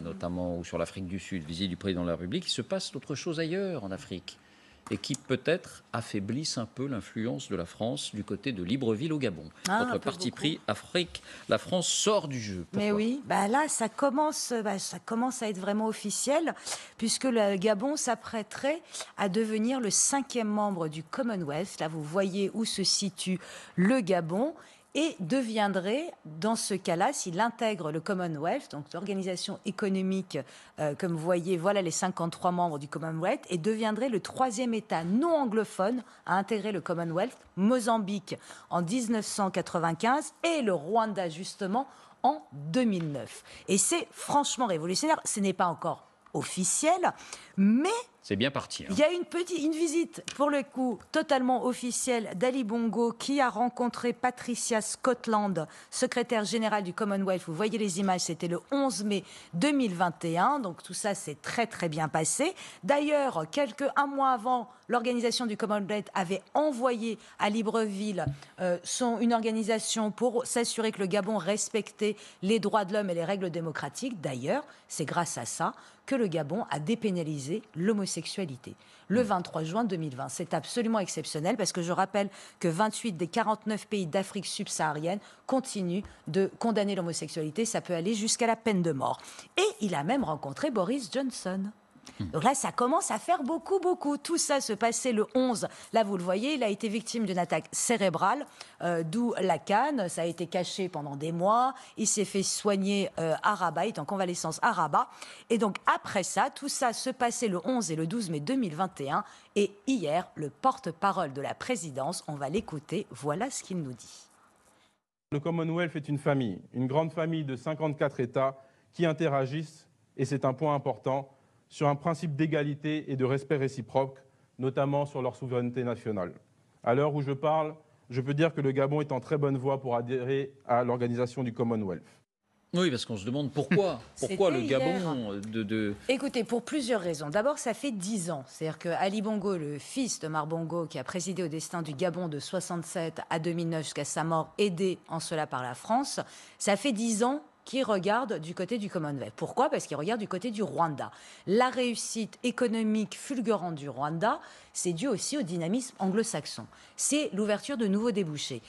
notamment ou sur l'Afrique du Sud, visite du président de la République, il se passe d'autres choses ailleurs en Afrique et qui peut-être affaiblissent un peu l'influence de la France du côté de Libreville au Gabon. Ah, Notre parti pris Afrique, la France sort du jeu. Mais oui, bah là, ça commence, bah, ça commence à être vraiment officiel, puisque le Gabon s'apprêterait à devenir le cinquième membre du Commonwealth. Là, vous voyez où se situe le Gabon et deviendrait, dans ce cas-là, s'il intègre le Commonwealth, donc l'organisation économique, euh, comme vous voyez, voilà les 53 membres du Commonwealth, et deviendrait le troisième État non anglophone à intégrer le Commonwealth, Mozambique en 1995 et le Rwanda justement en 2009. Et c'est franchement révolutionnaire. Ce n'est pas encore officiel, mais C'est bien parti. hein. il y a une petite une visite, pour le coup, totalement officielle d'Ali Bongo qui a rencontré Patricia Scotland, secrétaire générale du Commonwealth. Vous voyez les images, c'était le 11 mai 2021. Donc tout ça s'est très très bien passé. D'ailleurs, quelques un mois avant, l'organisation du Commonwealth avait envoyé à Libreville euh, son, une organisation pour s'assurer que le Gabon respectait les droits de l'homme et les règles démocratiques. D'ailleurs, c'est grâce à ça que le Gabon a dépénalisé l'homosexualité le 23 juin 2020. C'est absolument exceptionnel parce que je rappelle que 28 des 49 pays d'Afrique subsaharienne continuent de condamner l'homosexualité. Ça peut aller jusqu'à la peine de mort. Et il a même rencontré Boris Johnson. Donc là, ça commence à faire beaucoup, beaucoup. Tout ça se passait le 11. Là, vous le voyez, il a été victime d'une attaque cérébrale, euh, d'où la canne. Ça a été caché pendant des mois. Il s'est fait soigner euh, à Rabat, il est en convalescence à Rabat. Et donc, après ça, tout ça se passait le 11 et le 12 mai 2021. Et hier, le porte-parole de la présidence, on va l'écouter. Voilà ce qu'il nous dit. Le Commonwealth est une famille, une grande famille de 54 États qui interagissent, et c'est un point important, sur un principe d'égalité et de respect réciproque, notamment sur leur souveraineté nationale. À l'heure où je parle, je peux dire que le Gabon est en très bonne voie pour adhérer à l'organisation du Commonwealth. Oui, parce qu'on se demande pourquoi. Pourquoi le Gabon euh, de, de- Écoutez, pour plusieurs raisons. D'abord, ça fait dix ans. C'est-à-dire que Ali Bongo, le fils de Mar Bongo, qui a présidé au destin du Gabon de 67 à 2009 jusqu'à sa mort, aidé en cela par la France, ça fait dix ans qu'il regarde du côté du Commonwealth. Pourquoi? Parce qu'il regarde du côté du Rwanda. La réussite économique fulgurante du Rwanda, c'est dû aussi au dynamisme anglo-saxon. C'est l'ouverture de nouveaux débouchés.